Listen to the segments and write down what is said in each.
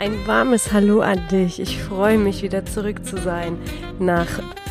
Ein warmes Hallo an dich. Ich freue mich wieder zurück zu sein nach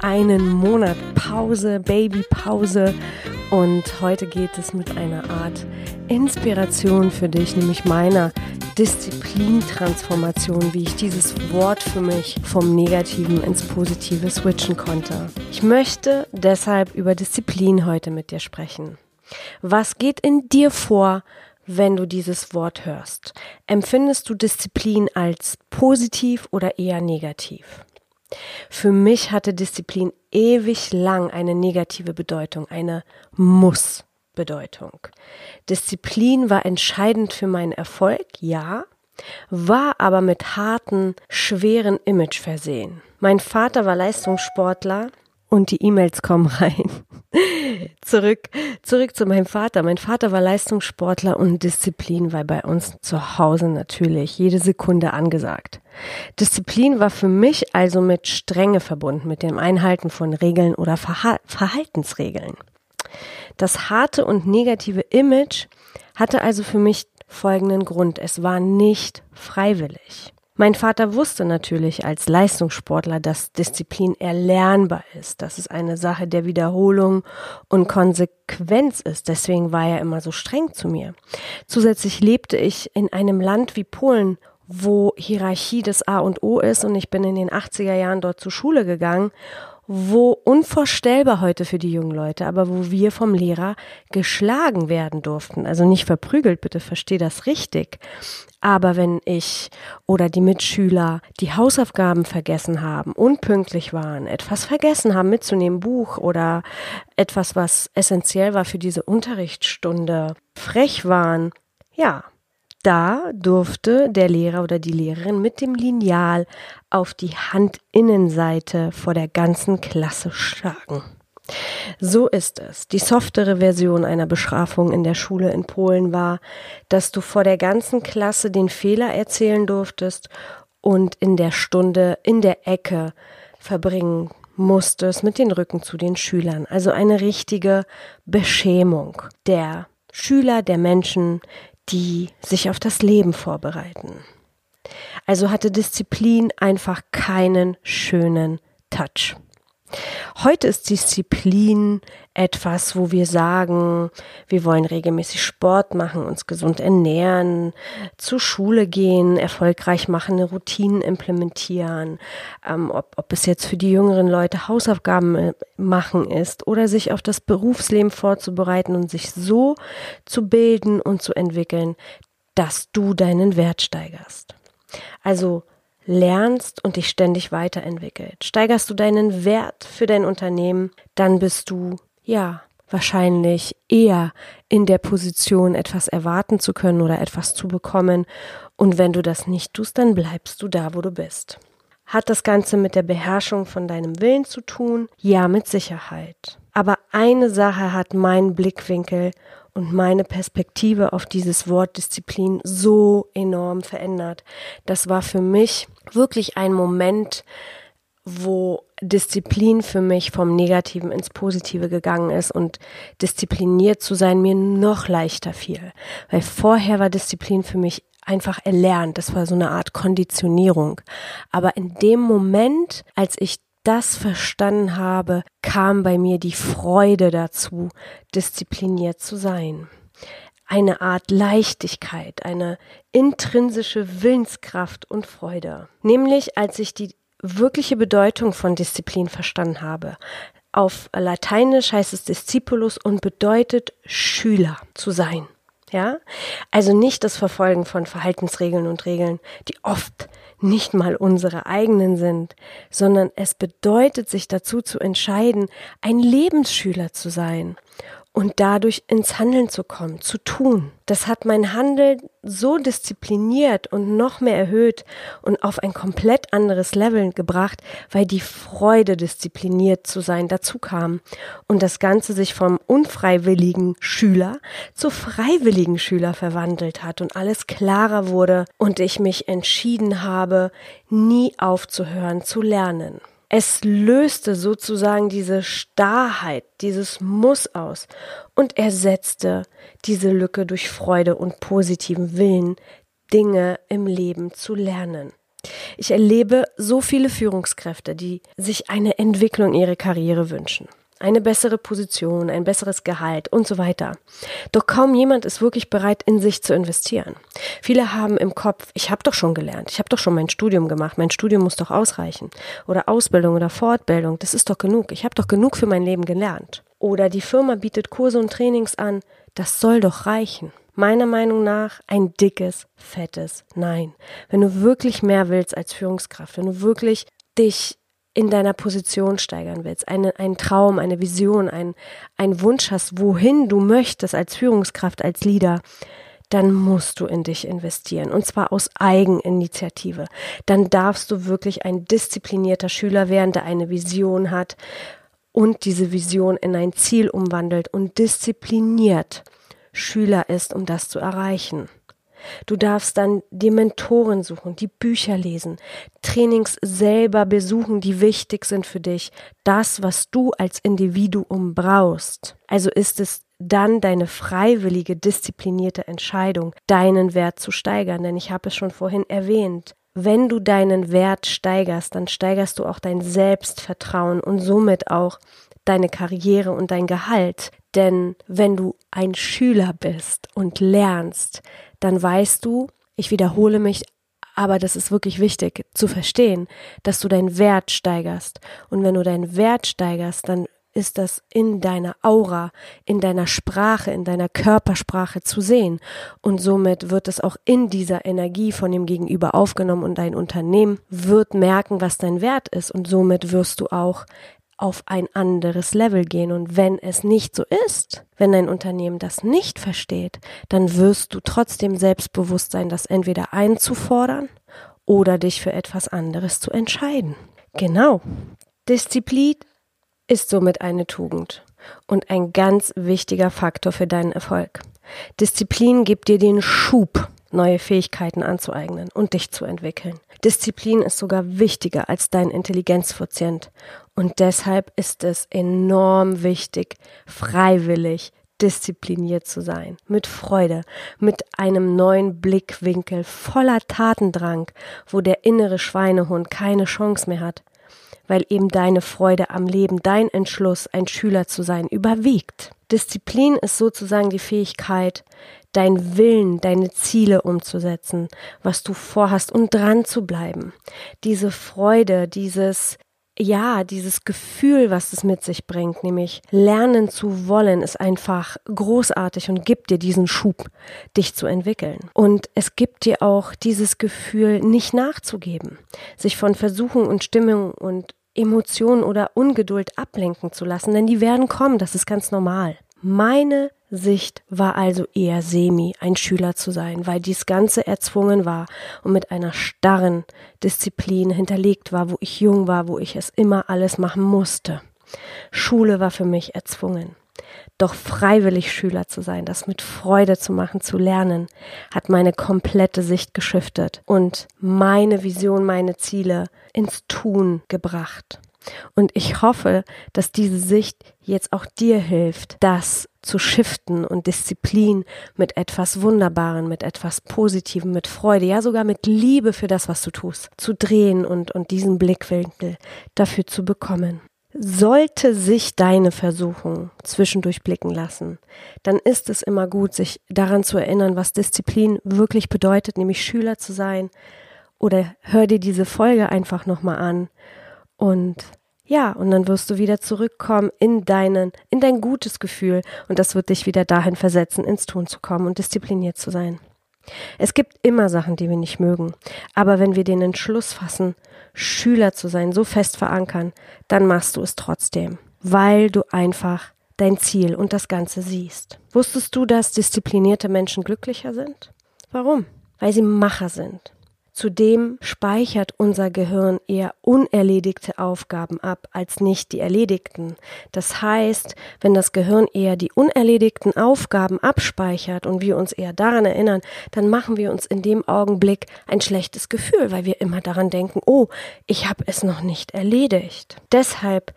einem Monat Pause, Babypause. Und heute geht es mit einer Art Inspiration für dich, nämlich meiner Disziplintransformation, wie ich dieses Wort für mich vom Negativen ins Positive switchen konnte. Ich möchte deshalb über Disziplin heute mit dir sprechen. Was geht in dir vor, wenn du dieses Wort hörst? Empfindest du Disziplin als positiv oder eher negativ? Für mich hatte Disziplin ewig lang eine negative Bedeutung, eine Muss-Bedeutung. Disziplin war entscheidend für meinen Erfolg, ja, war aber mit harten, schweren Image versehen. Mein Vater war Leistungssportler und die E-Mails kommen rein. Zurück, zurück zu meinem Vater. Mein Vater war Leistungssportler und Disziplin war bei uns zu Hause natürlich jede Sekunde angesagt. Disziplin war für mich also mit Strenge verbunden, mit dem Einhalten von Regeln oder Verha Verhaltensregeln. Das harte und negative Image hatte also für mich folgenden Grund. Es war nicht freiwillig. Mein Vater wusste natürlich als Leistungssportler, dass Disziplin erlernbar ist, dass es eine Sache der Wiederholung und Konsequenz ist. Deswegen war er immer so streng zu mir. Zusätzlich lebte ich in einem Land wie Polen, wo Hierarchie das A und O ist und ich bin in den 80er Jahren dort zur Schule gegangen wo unvorstellbar heute für die jungen Leute, aber wo wir vom Lehrer geschlagen werden durften. Also nicht verprügelt, bitte versteh das richtig. Aber wenn ich oder die Mitschüler die Hausaufgaben vergessen haben, unpünktlich waren, etwas vergessen haben mitzunehmen, Buch oder etwas, was essentiell war für diese Unterrichtsstunde, frech waren, ja, da durfte der Lehrer oder die Lehrerin mit dem Lineal auf die Handinnenseite vor der ganzen Klasse schlagen. So ist es. Die softere Version einer Bestrafung in der Schule in Polen war, dass du vor der ganzen Klasse den Fehler erzählen durftest und in der Stunde in der Ecke verbringen musstest mit den Rücken zu den Schülern. Also eine richtige Beschämung der Schüler, der Menschen, die sich auf das Leben vorbereiten. Also hatte Disziplin einfach keinen schönen Touch. Heute ist Disziplin etwas, wo wir sagen, wir wollen regelmäßig Sport machen, uns gesund ernähren, zur Schule gehen, erfolgreich machen, Routinen implementieren, ähm, ob, ob es jetzt für die jüngeren Leute Hausaufgaben äh, machen ist oder sich auf das Berufsleben vorzubereiten und sich so zu bilden und zu entwickeln, dass du deinen Wert steigerst. Also lernst und dich ständig weiterentwickelt. Steigerst du deinen Wert für dein Unternehmen, dann bist du, ja, wahrscheinlich eher in der Position, etwas erwarten zu können oder etwas zu bekommen. Und wenn du das nicht tust, dann bleibst du da, wo du bist. Hat das Ganze mit der Beherrschung von deinem Willen zu tun? Ja, mit Sicherheit. Aber eine Sache hat mein Blickwinkel und meine Perspektive auf dieses Wort Disziplin so enorm verändert. Das war für mich wirklich ein Moment, wo Disziplin für mich vom Negativen ins Positive gegangen ist und diszipliniert zu sein mir noch leichter fiel. Weil vorher war Disziplin für mich einfach erlernt. Das war so eine Art Konditionierung. Aber in dem Moment, als ich das verstanden habe, kam bei mir die Freude dazu, diszipliniert zu sein. Eine Art Leichtigkeit, eine intrinsische Willenskraft und Freude. Nämlich als ich die wirkliche Bedeutung von Disziplin verstanden habe. Auf Lateinisch heißt es Discipulus und bedeutet Schüler zu sein. Ja? Also nicht das Verfolgen von Verhaltensregeln und Regeln, die oft nicht mal unsere eigenen sind, sondern es bedeutet sich dazu zu entscheiden, ein Lebensschüler zu sein und dadurch ins Handeln zu kommen, zu tun. Das hat mein Handeln so diszipliniert und noch mehr erhöht und auf ein komplett anderes Level gebracht, weil die Freude, diszipliniert zu sein, dazu kam und das Ganze sich vom unfreiwilligen Schüler zu freiwilligen Schüler verwandelt hat und alles klarer wurde und ich mich entschieden habe, nie aufzuhören zu lernen. Es löste sozusagen diese Starrheit, dieses Muss aus und ersetzte diese Lücke durch Freude und positiven Willen, Dinge im Leben zu lernen. Ich erlebe so viele Führungskräfte, die sich eine Entwicklung ihrer Karriere wünschen eine bessere Position, ein besseres Gehalt und so weiter. Doch kaum jemand ist wirklich bereit, in sich zu investieren. Viele haben im Kopf, ich habe doch schon gelernt, ich habe doch schon mein Studium gemacht, mein Studium muss doch ausreichen. Oder Ausbildung oder Fortbildung, das ist doch genug, ich habe doch genug für mein Leben gelernt. Oder die Firma bietet Kurse und Trainings an, das soll doch reichen. Meiner Meinung nach ein dickes, fettes Nein. Wenn du wirklich mehr willst als Führungskraft, wenn du wirklich dich in deiner Position steigern willst, eine, einen Traum, eine Vision, ein, ein Wunsch hast, wohin du möchtest als Führungskraft, als Leader, dann musst du in dich investieren und zwar aus Eigeninitiative. Dann darfst du wirklich ein disziplinierter Schüler werden, der eine Vision hat und diese Vision in ein Ziel umwandelt und diszipliniert Schüler ist, um das zu erreichen. Du darfst dann die Mentoren suchen, die Bücher lesen, Trainings selber besuchen, die wichtig sind für dich, das, was du als Individuum brauchst. Also ist es dann deine freiwillige, disziplinierte Entscheidung, deinen Wert zu steigern. Denn ich habe es schon vorhin erwähnt. Wenn du deinen Wert steigerst, dann steigerst du auch dein Selbstvertrauen und somit auch deine Karriere und dein Gehalt. Denn wenn du ein Schüler bist und lernst, dann weißt du, ich wiederhole mich, aber das ist wirklich wichtig zu verstehen, dass du deinen Wert steigerst. Und wenn du deinen Wert steigerst, dann ist das in deiner Aura, in deiner Sprache, in deiner Körpersprache zu sehen. Und somit wird es auch in dieser Energie von dem Gegenüber aufgenommen und dein Unternehmen wird merken, was dein Wert ist. Und somit wirst du auch auf ein anderes Level gehen. Und wenn es nicht so ist, wenn dein Unternehmen das nicht versteht, dann wirst du trotzdem selbstbewusst sein, das entweder einzufordern oder dich für etwas anderes zu entscheiden. Genau. Disziplin ist somit eine Tugend und ein ganz wichtiger Faktor für deinen Erfolg. Disziplin gibt dir den Schub, neue Fähigkeiten anzueignen und dich zu entwickeln. Disziplin ist sogar wichtiger als dein Intelligenzquotient und deshalb ist es enorm wichtig, freiwillig diszipliniert zu sein, mit Freude, mit einem neuen Blickwinkel, voller Tatendrang, wo der innere Schweinehund keine Chance mehr hat, weil eben deine Freude am Leben, dein Entschluss, ein Schüler zu sein, überwiegt. Disziplin ist sozusagen die Fähigkeit, dein Willen, deine Ziele umzusetzen, was du vorhast und dran zu bleiben. Diese Freude, dieses ja, dieses Gefühl, was es mit sich bringt, nämlich lernen zu wollen, ist einfach großartig und gibt dir diesen Schub, dich zu entwickeln. Und es gibt dir auch dieses Gefühl, nicht nachzugeben, sich von Versuchen und Stimmung und Emotionen oder Ungeduld ablenken zu lassen, denn die werden kommen, das ist ganz normal. Meine Sicht war also eher semi, ein Schüler zu sein, weil dies Ganze erzwungen war und mit einer starren Disziplin hinterlegt war, wo ich jung war, wo ich es immer alles machen musste. Schule war für mich erzwungen. Doch freiwillig Schüler zu sein, das mit Freude zu machen, zu lernen, hat meine komplette Sicht geschiftet und meine Vision, meine Ziele ins Tun gebracht. Und ich hoffe, dass diese Sicht jetzt auch dir hilft, das zu shiften und Disziplin mit etwas Wunderbaren, mit etwas Positivem, mit Freude, ja sogar mit Liebe für das, was du tust, zu drehen und, und diesen Blickwinkel dafür zu bekommen. Sollte sich deine Versuchung zwischendurch blicken lassen, dann ist es immer gut, sich daran zu erinnern, was Disziplin wirklich bedeutet, nämlich Schüler zu sein. Oder hör dir diese Folge einfach nochmal an und ja, und dann wirst du wieder zurückkommen in deinen, in dein gutes Gefühl und das wird dich wieder dahin versetzen, ins Tun zu kommen und diszipliniert zu sein. Es gibt immer Sachen, die wir nicht mögen, aber wenn wir den Entschluss fassen, Schüler zu sein, so fest verankern, dann machst du es trotzdem, weil du einfach dein Ziel und das Ganze siehst. Wusstest du, dass disziplinierte Menschen glücklicher sind? Warum? Weil sie Macher sind. Zudem speichert unser Gehirn eher unerledigte Aufgaben ab als nicht die erledigten. Das heißt, wenn das Gehirn eher die unerledigten Aufgaben abspeichert und wir uns eher daran erinnern, dann machen wir uns in dem Augenblick ein schlechtes Gefühl, weil wir immer daran denken, oh, ich habe es noch nicht erledigt. Deshalb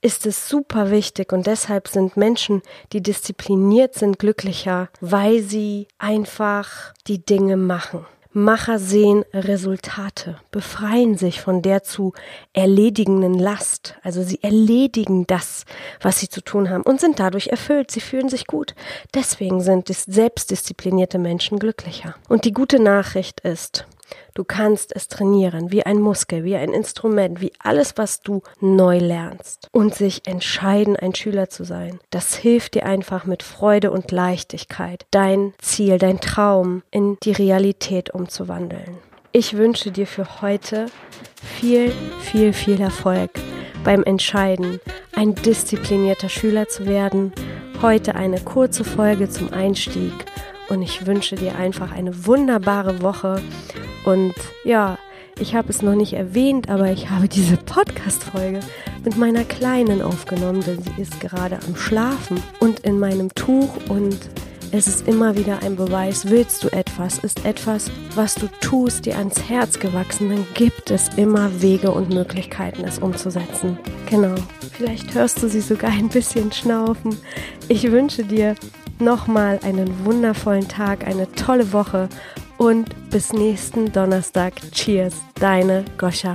ist es super wichtig und deshalb sind Menschen, die diszipliniert sind, glücklicher, weil sie einfach die Dinge machen. Macher sehen Resultate, befreien sich von der zu erledigenden Last. Also sie erledigen das, was sie zu tun haben und sind dadurch erfüllt. Sie fühlen sich gut. Deswegen sind selbstdisziplinierte Menschen glücklicher. Und die gute Nachricht ist, Du kannst es trainieren, wie ein Muskel, wie ein Instrument, wie alles, was du neu lernst. Und sich entscheiden, ein Schüler zu sein. Das hilft dir einfach mit Freude und Leichtigkeit, dein Ziel, dein Traum in die Realität umzuwandeln. Ich wünsche dir für heute viel, viel, viel Erfolg beim Entscheiden, ein disziplinierter Schüler zu werden. Heute eine kurze Folge zum Einstieg und ich wünsche dir einfach eine wunderbare Woche und ja, ich habe es noch nicht erwähnt, aber ich habe diese Podcast-Folge mit meiner Kleinen aufgenommen, denn sie ist gerade am Schlafen und in meinem Tuch und es ist immer wieder ein Beweis, willst du etwas, ist etwas, was du tust, dir ans Herz gewachsen, dann gibt es immer Wege und Möglichkeiten, es umzusetzen. Genau. Vielleicht hörst du sie sogar ein bisschen schnaufen. Ich wünsche dir nochmal einen wundervollen Tag, eine tolle Woche und bis nächsten Donnerstag. Cheers, deine Goscha.